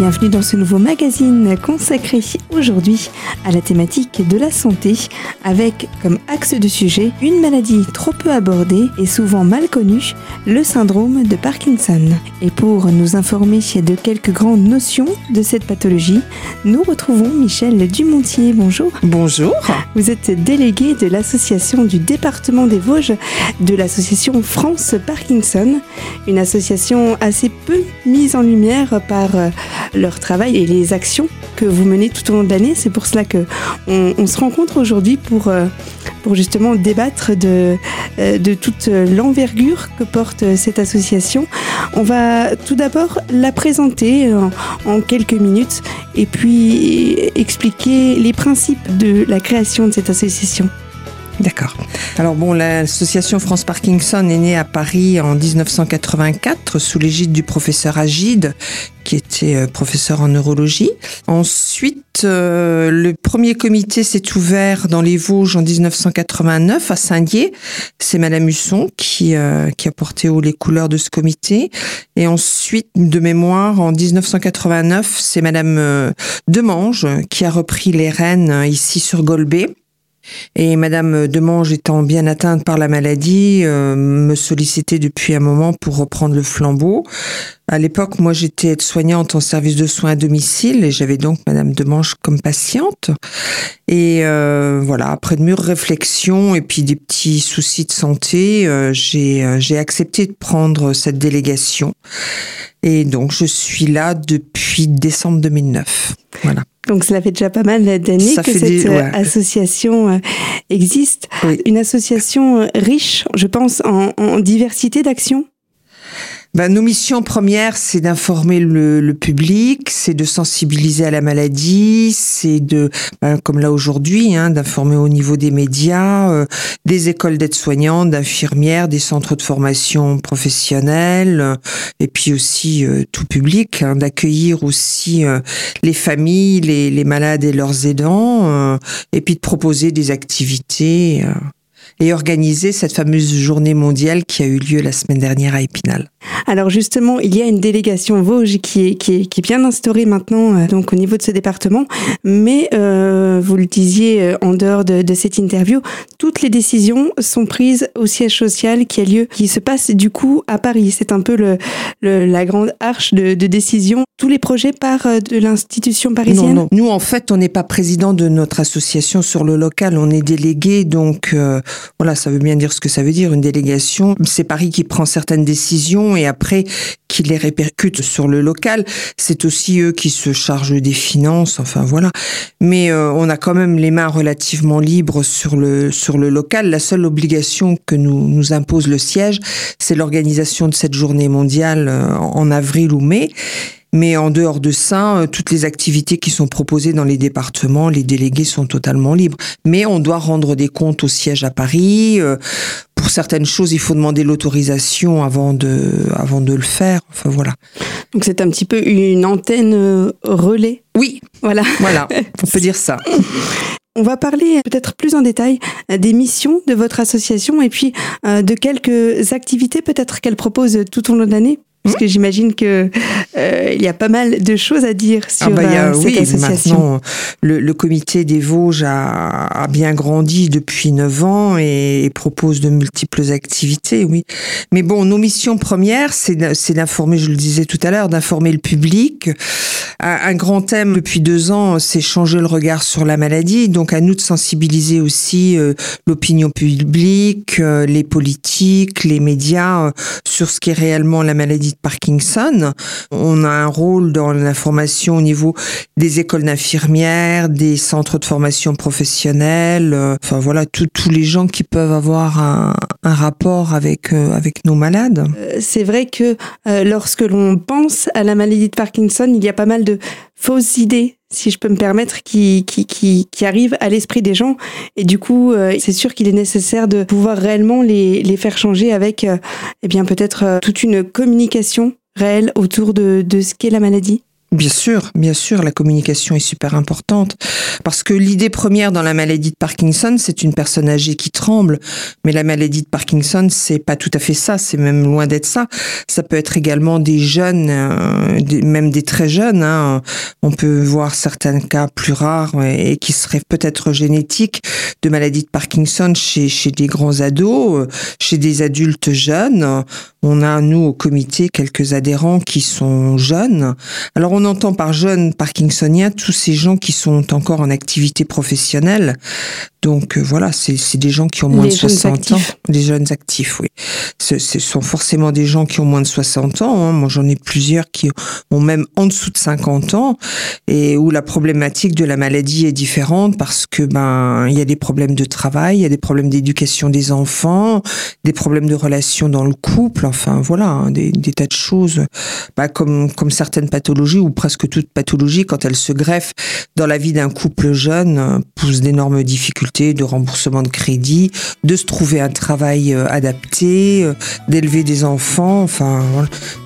bienvenue dans ce nouveau magazine consacré aujourd'hui à la thématique de la santé avec comme axe de sujet une maladie trop peu abordée et souvent mal connue, le syndrome de Parkinson. Et pour nous informer de quelques grandes notions de cette pathologie, nous retrouvons Michel Dumontier. Bonjour. Bonjour. Vous êtes délégué de l'association du département des Vosges de l'association France Parkinson, une association assez peu mise en lumière par euh, leur travail et les actions que vous menez tout au long de l'année. C'est pour cela que on, se rencontre aujourd'hui pour, euh, pour justement débattre de, euh, de toute l'envergure que porte cette association. On va tout d'abord la présenter en, en quelques minutes et puis expliquer les principes de la création de cette association. D'accord. Alors bon, l'association France Parkinson est née à Paris en 1984 sous l'égide du professeur Agide, qui était euh, professeur en neurologie. Ensuite, euh, le premier comité s'est ouvert dans les Vosges en 1989 à Saint-Dié. C'est Madame Husson qui, euh, qui a porté haut les couleurs de ce comité. Et ensuite, de mémoire, en 1989, c'est Madame Demange qui a repris les rênes ici sur Golbet. Et Madame Demange étant bien atteinte par la maladie, me sollicitait depuis un moment pour reprendre le flambeau. À l'époque, moi, j'étais aide-soignante en service de soins à domicile et j'avais donc Madame Demange comme patiente. Et euh, voilà, après de mûres réflexions et puis des petits soucis de santé, euh, j'ai j'ai accepté de prendre cette délégation. Et donc, je suis là depuis décembre 2009. Voilà. Donc cela fait déjà pas mal d'années que cette euh, association euh, existe. Une association euh, riche, je pense, en, en diversité d'actions ben, nos missions premières, c'est d'informer le, le, public, c'est de sensibiliser à la maladie, c'est de, ben, comme là aujourd'hui, hein, d'informer au niveau des médias, euh, des écoles d'aide-soignants, d'infirmières, des centres de formation professionnelle, euh, et puis aussi euh, tout public, hein, d'accueillir aussi les familles, les, les, malades et leurs aidants, et puis de proposer des activités et organiser cette fameuse journée mondiale qui a eu lieu la semaine dernière à Épinal. Alors justement, il y a une délégation Vosges qui est, qui est, qui est bien instaurée maintenant euh, donc au niveau de ce département, mais euh, vous le disiez euh, en dehors de, de, cette interview, toutes les décisions sont prises au siège social qui a lieu, qui se passe du coup à Paris. C'est un peu le, le, la grande arche de, de, décision. Tous les projets partent euh, de l'institution parisienne. Non, non. Nous, en fait, on n'est pas président de notre association sur le local, on est délégué, donc euh, voilà, ça veut bien dire ce que ça veut dire, une délégation. C'est Paris qui prend certaines décisions et après qui les répercute sur le local. C'est aussi eux qui se chargent des finances, enfin voilà. Mais euh, on a quand même les mains relativement libres sur le sur le local. La seule obligation que nous nous impose le siège, c'est l'organisation de cette journée mondiale euh, en avril ou mai. Mais en dehors de ça, euh, toutes les activités qui sont proposées dans les départements, les délégués sont totalement libres. Mais on doit rendre des comptes au siège à Paris. Euh, pour certaines choses, il faut demander l'autorisation avant de, avant de le faire. Enfin voilà. Donc c'est un petit peu une antenne euh, relais. Oui. Voilà. Voilà. On peut dire ça. On va parler peut-être plus en détail des missions de votre association et puis de quelques activités peut-être qu'elle propose tout au long de l'année. Parce que j'imagine que euh, il y a pas mal de choses à dire sur ah bah, euh, cette oui, association. Maintenant, le, le, comité des Vosges a, a, bien grandi depuis neuf ans et, propose de multiples activités, oui. Mais bon, nos missions premières, c'est d'informer, je le disais tout à l'heure, d'informer le public. Un, grand thème depuis deux ans, c'est changer le regard sur la maladie. Donc à nous de sensibiliser aussi euh, l'opinion publique, euh, les politiques, les médias sur ce qu'est réellement la maladie Parkinson. On a un rôle dans l'information au niveau des écoles d'infirmières, des centres de formation professionnelle, euh, enfin voilà, tous les gens qui peuvent avoir un, rapport avec, euh, avec nos malades. Euh, c'est vrai que lorsque l'on pense à la maladie de Parkinson, il y a pas mal de fausses idées si je peux me permettre, qui, qui, qui, qui arrivent à l'esprit des gens. Et du coup, c'est sûr qu'il est nécessaire de pouvoir réellement les, les faire changer avec, eh bien, peut-être toute une communication réelle autour de, de ce qu'est la maladie Bien sûr, bien sûr, la communication est super importante parce que l'idée première dans la maladie de Parkinson, c'est une personne âgée qui tremble, mais la maladie de Parkinson, c'est pas tout à fait ça, c'est même loin d'être ça. Ça peut être également des jeunes, euh, même des très jeunes. Hein. On peut voir certains cas plus rares et, qui seraient peut-être génétiques de maladie de Parkinson chez des grands ados, chez des adultes jeunes. On a nous au comité quelques adhérents qui sont jeunes. Alors entend par jeunes parkinsoniens tous ces gens qui sont encore en activité professionnelle. Donc euh, voilà, c'est des gens qui ont moins de 60 ans. Des jeunes actifs, oui. Ce, sont forcément des gens qui ont moins de 60 ans. Hein. Moi, j'en ai plusieurs qui ont même en dessous de 50 ans et où la problématique de la maladie est différente parce que ben il y a des problèmes de travail, il y a des problèmes d'éducation des enfants, des problèmes de relations dans le couple. Enfin voilà, hein, des, des, tas de choses. Bah, comme comme certaines pathologies ou presque toute pathologie quand elle se greffe dans la vie d'un couple jeune euh, pose d'énormes difficultés de remboursement de crédit, de se trouver un travail euh, adapté, euh, d'élever des enfants. Enfin,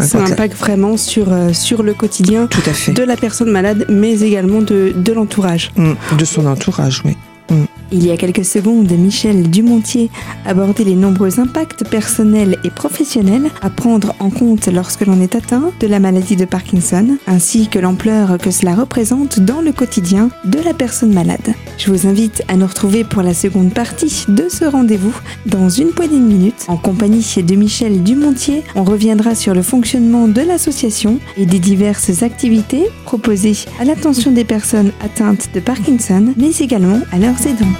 ça impacte vraiment sur sur le quotidien Tout à fait. de la personne malade, mais également de, de l'entourage. Mmh, de son entourage, oui. Mmh. Il y a quelques secondes, Michel Dumontier abordait les nombreux impacts personnels et professionnels à prendre en compte lorsque l'on est atteint de la maladie de Parkinson, ainsi que l'ampleur que cela représente dans le quotidien de la personne malade. Je vous invite à nous retrouver pour la seconde partie de ce rendez-vous dans une poignée de minutes. En compagnie de Michel Dumontier, on reviendra sur le fonctionnement de l'association et des diverses activités proposées à l'attention des personnes atteintes de Parkinson, mais également à leurs aidants.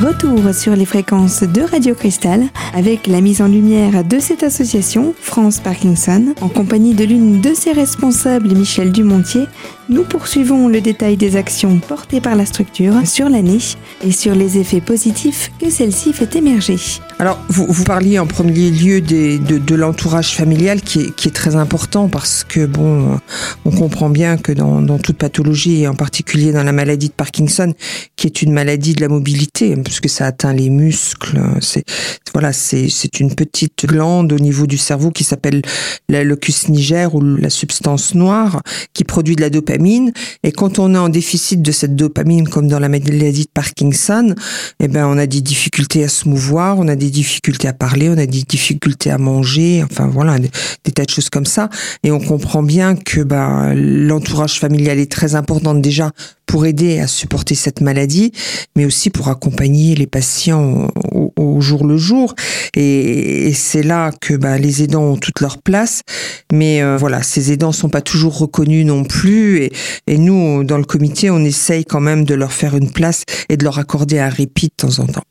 Retour sur les fréquences de Radio Cristal avec la mise en lumière de cette association, France Parkinson, en compagnie de l'une de ses responsables, Michel Dumontier, nous poursuivons le détail des actions portées par la structure sur l'année et sur les effets positifs que celle-ci fait émerger. Alors, vous, vous parliez en premier lieu de, de l'entourage familial qui est, qui est, très important parce que, bon, on comprend bien que dans, dans, toute pathologie, et en particulier dans la maladie de Parkinson, qui est une maladie de la mobilité, puisque ça atteint les muscles, c'est voilà, une petite glande au niveau du cerveau qui s'appelle la locus niger ou la substance noire qui produit de la dopamine et quand on est en déficit de cette dopamine, comme dans la maladie de Parkinson, eh ben, on a des difficultés à se mouvoir, on a des difficultés à parler, on a des difficultés à manger, enfin voilà, des, tas de choses comme ça. Et on comprend bien que ben, l'entourage familial est très important déjà pour aider à supporter cette maladie, mais aussi pour accompagner les patients au, jour le jour. Et, c'est là que bah, les aidants ont toute leur place. Mais euh, voilà, ces aidants sont pas toujours reconnus non plus. Et, nous, dans le comité, on essaye quand même de leur faire une place et de leur accorder un répit de temps en temps.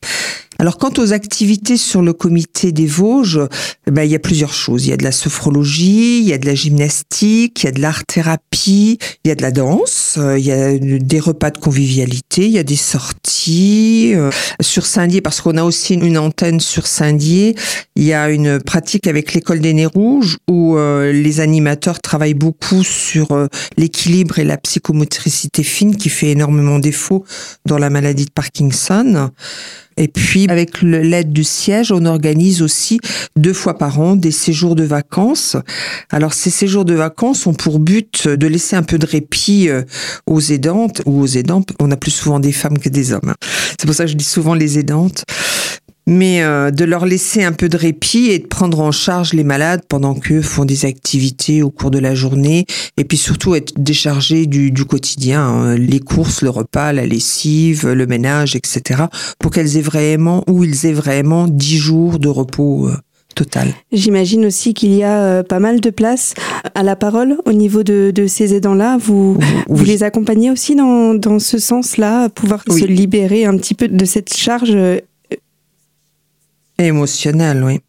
Alors quant aux activités sur le comité des Vosges, eh ben, il y a plusieurs choses. Il y a de la sophrologie, il y a de la gymnastique, il y a de l'art-thérapie, il y a de la danse, euh, il y a des repas de convivialité, il y a des sorties. Euh, sur Saint-Dié, parce qu'on a aussi une antenne sur Saint-Dié, il y a une pratique avec l'école des Nez Rouges où euh, les animateurs travaillent beaucoup sur l'équilibre et la psychomotricité fine qui fait énormément défaut dans la maladie de Parkinson. Et puis, avec l'aide du siège, on organise aussi deux fois par an des séjours de vacances. Alors, ces séjours de vacances ont pour but de laisser un peu de répit euh, aux aidantes ou aux aidants. On a plus souvent des femmes que des hommes. C'est pour ça que je dis souvent les aidantes mais euh, de leur laisser un peu de répit et de prendre en charge les malades pendant qu'eux font des activités au cours de la journée, et puis surtout être déchargés du, du quotidien, hein, les courses, le repas, la lessive, le ménage, etc., pour qu'elles aient vraiment, ou ils aient vraiment dix jours de repos. Euh, total. J'imagine aussi qu'il y a euh, pas mal de place à la parole au niveau de, de ces aidants-là. Vous, vous les accompagnez aussi dans, dans ce sens-là, pouvoir se libérer un petit peu de cette charge Émotionnel, oui.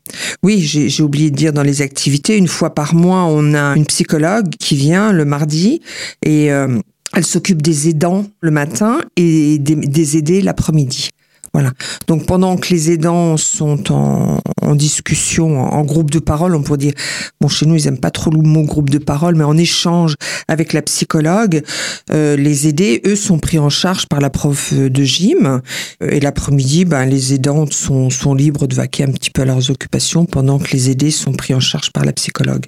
Oui, j'ai oublié de dire dans les activités, une fois par mois, on a une psychologue qui vient le mardi et euh, elle s'occupe des aidants le matin et des, des aidés l'après-midi. Voilà. Donc pendant que les aidants sont en, discussion, en, groupe de parole, on pourrait dire, bon chez nous ils aiment pas trop le mot groupe de parole, mais en échange avec la psychologue, euh, les aidés, eux, sont pris en charge par la prof de gym. Euh, et l'après-midi, ben, les aidants sont, sont libres de vaquer un petit peu à leurs occupations pendant que les aidés sont pris en charge par la psychologue.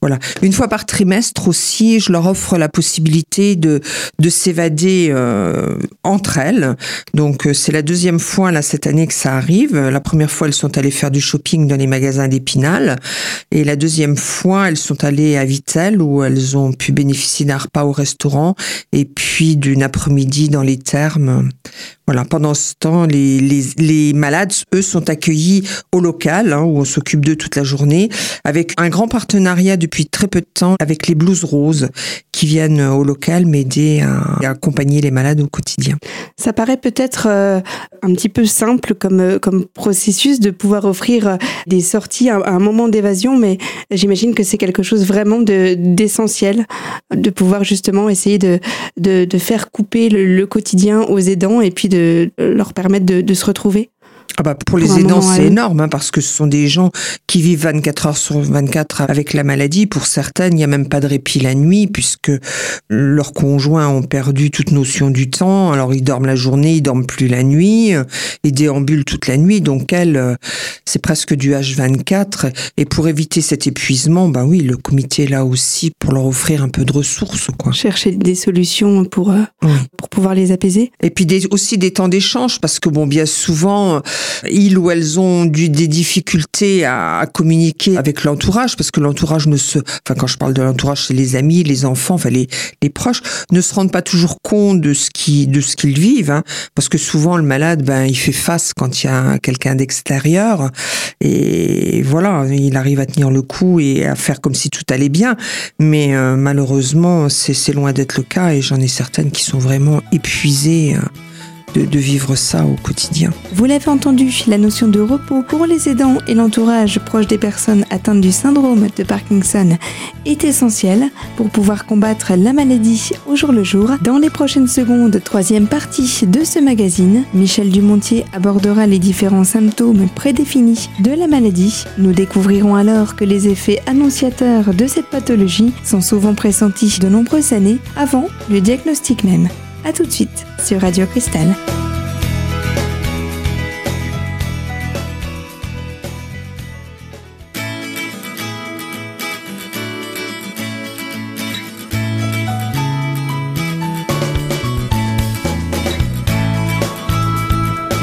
Voilà. Une fois par trimestre aussi, je leur offre la possibilité de, de s'évader euh, entre elles. Donc euh, c'est la deuxième fois là cette année que ça arrive. La première fois, elles sont allées faire du shopping dans les magasins d'Épinal. Et la deuxième fois, elles sont allées à Vitel où elles ont pu bénéficier d'un repas au restaurant et puis d'une après-midi dans les thermes. Voilà, pendant ce temps, les, les, les malades, eux, sont accueillis au local, hein, où on s'occupe d'eux toute la journée, avec un grand partenariat depuis très peu de temps avec les Blues Roses, qui viennent au local m'aider à, accompagner les malades au quotidien. Ça paraît peut-être euh, un petit peu simple comme, euh, comme processus de pouvoir offrir euh, des sorties à, un moment d'évasion, mais j'imagine que c'est quelque chose vraiment d'essentiel, de, pouvoir justement essayer de, de, faire couper le quotidien aux aidants et puis de leur permettre de, se retrouver ah bah pour les aidants, c'est énorme hein, parce que ce sont des gens qui vivent 24 heures sur 24 avec la maladie. Pour certaines, il n'y a même pas de répit la nuit puisque leurs conjoints ont perdu toute notion du temps. Alors ils dorment la journée, ils dorment plus la nuit, ils déambulent toute la nuit. Donc elles, c'est presque du H24. Et pour éviter cet épuisement, bah oui, le comité est là aussi pour leur offrir un peu de ressources. Quoi. Chercher des solutions pour, euh, pour pouvoir les apaiser. Et puis aussi des temps d'échange parce que bon, bien souvent ils ou elles ont dû des difficultés à, communiquer avec l'entourage parce que l'entourage ne se, enfin quand je parle de l'entourage, c'est les amis, les enfants, enfin les, les proches, ne se rendent pas toujours compte de ce qui, de ce qu'ils vivent, hein, parce que souvent le malade, ben il fait face quand il y a quelqu'un d'extérieur. Et voilà, il arrive à tenir le coup et à faire comme si tout allait bien, mais euh, malheureusement c'est loin d'être le cas et j'en ai certaines qui sont vraiment épuisées. Hein de, vivre ça au quotidien. Vous l'avez entendu, la notion de repos pour les aidants et l'entourage proche des personnes atteintes du syndrome de Parkinson est essentielle pour pouvoir combattre la maladie au jour le jour. Dans les prochaines secondes, troisième partie de ce magazine, Michel Dumontier abordera les différents symptômes prédéfinis de la maladie. Nous découvrirons alors que les effets annonciateurs de cette pathologie sont souvent pressentis de nombreuses années avant le diagnostic même. A tout de suite sur Radio Cristal.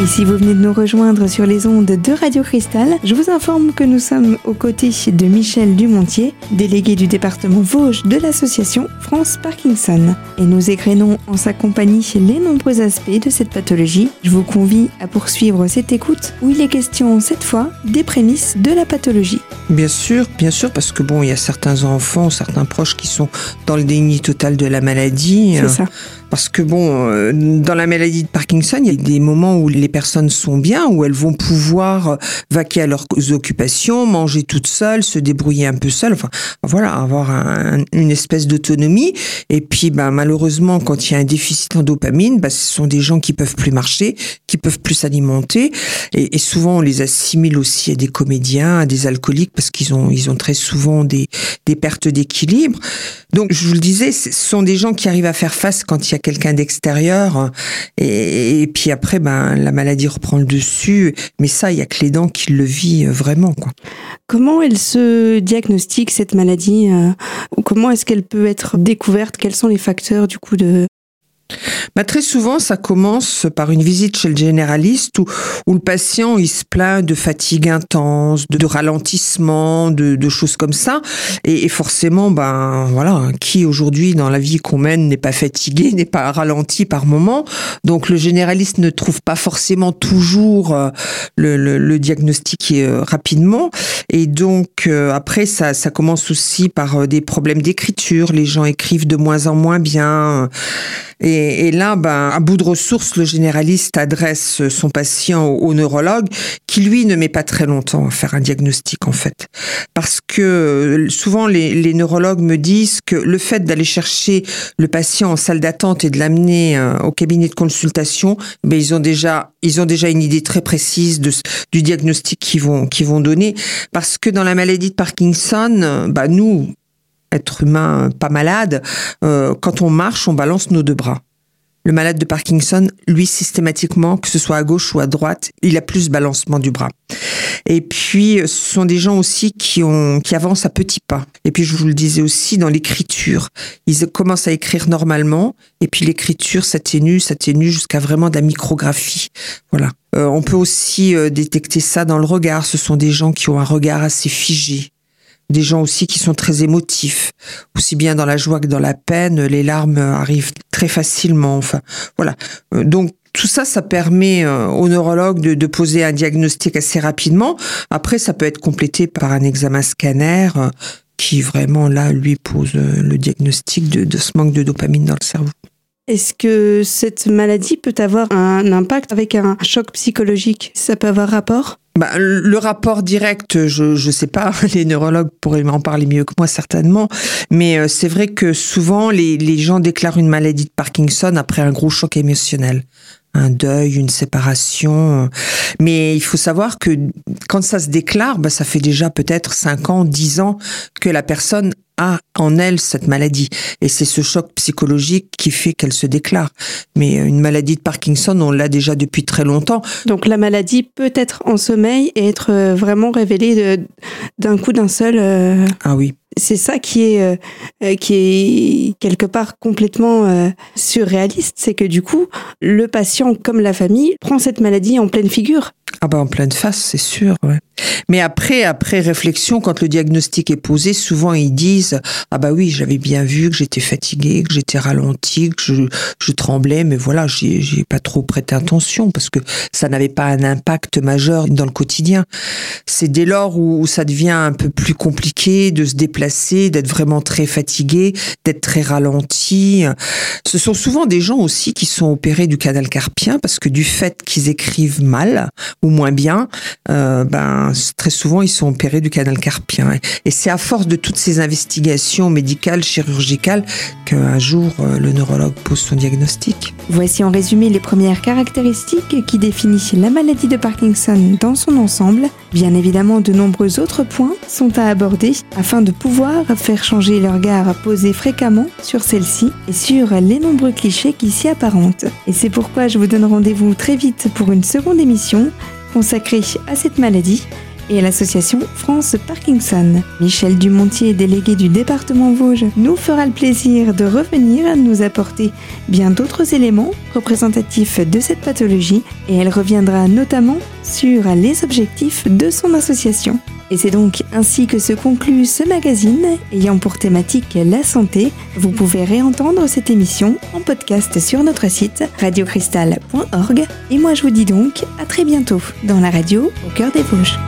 Et si vous venez de nous rejoindre sur les ondes de Radio Cristal, je vous informe que nous sommes aux côtés de Michel Dumontier, délégué du département Vosges de l'association France Parkinson. Et nous égrénons en sa compagnie les nombreux aspects de cette pathologie. Je vous convie à poursuivre cette écoute où il est question cette fois des prémices de la pathologie. Bien sûr, bien sûr, parce que bon, il y a certains enfants, certains proches qui sont dans le déni total de la maladie. C'est ça. Parce que bon, euh, dans la maladie de Parkinson, il y a des moments où les personnes sont bien, où elles vont pouvoir vaquer à leurs occupations, manger toutes seules, se débrouiller un peu seules, enfin voilà, avoir une espèce d'autonomie. Et puis, ben, malheureusement, quand il y a un déficit en dopamine, ben, ce sont des gens qui peuvent plus marcher, qui peuvent plus s'alimenter. Et, souvent, on les assimile aussi à des comédiens, à des alcooliques, parce qu'ils ont, ils ont très souvent des, des pertes d'équilibre. Donc, je vous le disais, ce sont des gens qui arrivent à faire face quand il y a quelqu'un d'extérieur. Et, puis après, ben, la maladie reprend le dessus. Mais ça, il y a que les dents qui le vit euh, vraiment. Comment elle se diagnostique, cette maladie euh, Comment est-ce qu'elle peut être découverte? Quels sont les facteurs du coup de, bah, très souvent, ça commence par une visite chez le généraliste où, le patient il se plaint de fatigue intense, de, ralentissement, de, choses comme ça. Et, forcément, ben voilà, qui aujourd'hui dans la vie qu'on mène n'est pas fatigué, n'est pas ralenti par moment. Donc le généraliste ne trouve pas forcément toujours euh, le, diagnostic euh, rapidement. Et donc euh, après, ça, commence aussi par des problèmes d'écriture. Les gens écrivent de moins en moins bien. Et, là, ben, à bout de ressources, le généraliste adresse son patient au, neurologue, qui lui ne met pas très longtemps à faire un diagnostic en fait, parce que euh, souvent les, neurologues me disent que le fait d'aller chercher le patient en salle d'attente et de l'amener euh, au cabinet de consultation, ben ils ont déjà ils ont déjà une idée très précise du diagnostic qu'ils vont qu'ils vont donner, parce que dans la maladie de Parkinson, ben nous être humain pas malade, euh, quand on marche, on balance nos deux bras. Le malade de Parkinson, lui, systématiquement, que ce soit à gauche ou à droite, il a plus balancement du bras. Et puis, ce sont des gens aussi qui ont, qui avancent à petits pas. Et puis, je vous le disais aussi, dans l'écriture, ils commencent à écrire normalement, et puis l'écriture s'atténue, s'atténue jusqu'à vraiment de la micrographie. Voilà. Euh, on peut aussi euh, détecter ça dans le regard. Ce sont des gens qui ont un regard assez figé des gens aussi qui sont très émotifs, aussi bien dans la joie que dans la peine, les larmes arrivent très facilement. Enfin, voilà. Euh, donc tout ça, ça permet euh, au neurologue de, poser un diagnostic assez rapidement. Après, ça peut être complété par un examen scanner euh, qui vraiment là lui pose le diagnostic de, de ce manque de dopamine dans le cerveau. Est-ce que cette maladie peut avoir un impact avec un choc psychologique? Ça peut avoir rapport? Bah, le rapport direct, je ne sais pas, les neurologues pourraient m'en parler mieux que moi certainement, mais euh, c'est vrai que souvent les, les gens déclarent une maladie de Parkinson après un gros choc émotionnel un deuil, une séparation. Mais il faut savoir que quand ça se déclare, bah, ça fait déjà peut-être 5 ans, 10 ans que la personne a en elle cette maladie. Et c'est ce choc psychologique qui fait qu'elle se déclare. Mais une maladie de Parkinson, on l'a déjà depuis très longtemps. Donc la maladie peut être en sommeil et être euh, vraiment révélée d'un coup d'un seul. Euh, ah oui. C'est ça qui est euh, qui est quelque part complètement surréaliste, c'est que du coup le patient comme la famille prend cette maladie en pleine figure. Ah bah en pleine face, c'est sûr. Mais après, après réflexion, quand le diagnostic est posé, souvent ils disent ah bah oui, j'avais bien vu que j'étais fatigué, que j'étais ralenti, que je, je tremblais, mais voilà, j'ai pas trop prêté attention parce que ça n'avait pas un impact majeur dans le quotidien. C'est dès lors où, ça devient un peu plus compliqué de se déplacer, d'être vraiment très fatigué, d'être très ralenti. Ce sont souvent des gens aussi qui sont opérés du canal carpien parce que du fait qu'ils écrivent mal ou moins bien, euh, ben très souvent, ils sont opérés du canal carpien. Et c'est à force de toutes ces investigations médicales, chirurgicales, qu'un jour, euh, le neurologue pose son diagnostic. Voici en résumé les premières caractéristiques qui définissent la maladie de Parkinson dans son ensemble. Bien évidemment, de nombreux autres points sont à aborder afin de pouvoir faire changer le regard posé fréquemment sur celle-ci et sur les nombreux clichés qui s'y apparentent. Et c'est pourquoi je vous donne rendez-vous très vite pour une seconde émission consacrée à cette maladie et à l'association France Parkinson. Michel Dumontier, délégué du département Vosges, nous fera le plaisir de revenir nous apporter bien d'autres éléments représentatifs de cette pathologie et elle reviendra notamment sur les objectifs de son association. Et c'est donc ainsi que se conclut ce magazine ayant pour thématique la santé. Vous pouvez réentendre cette émission en podcast sur notre site radiocristal.org. Et moi je vous dis donc à très bientôt dans la radio au cœur des Vosges.